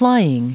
flying.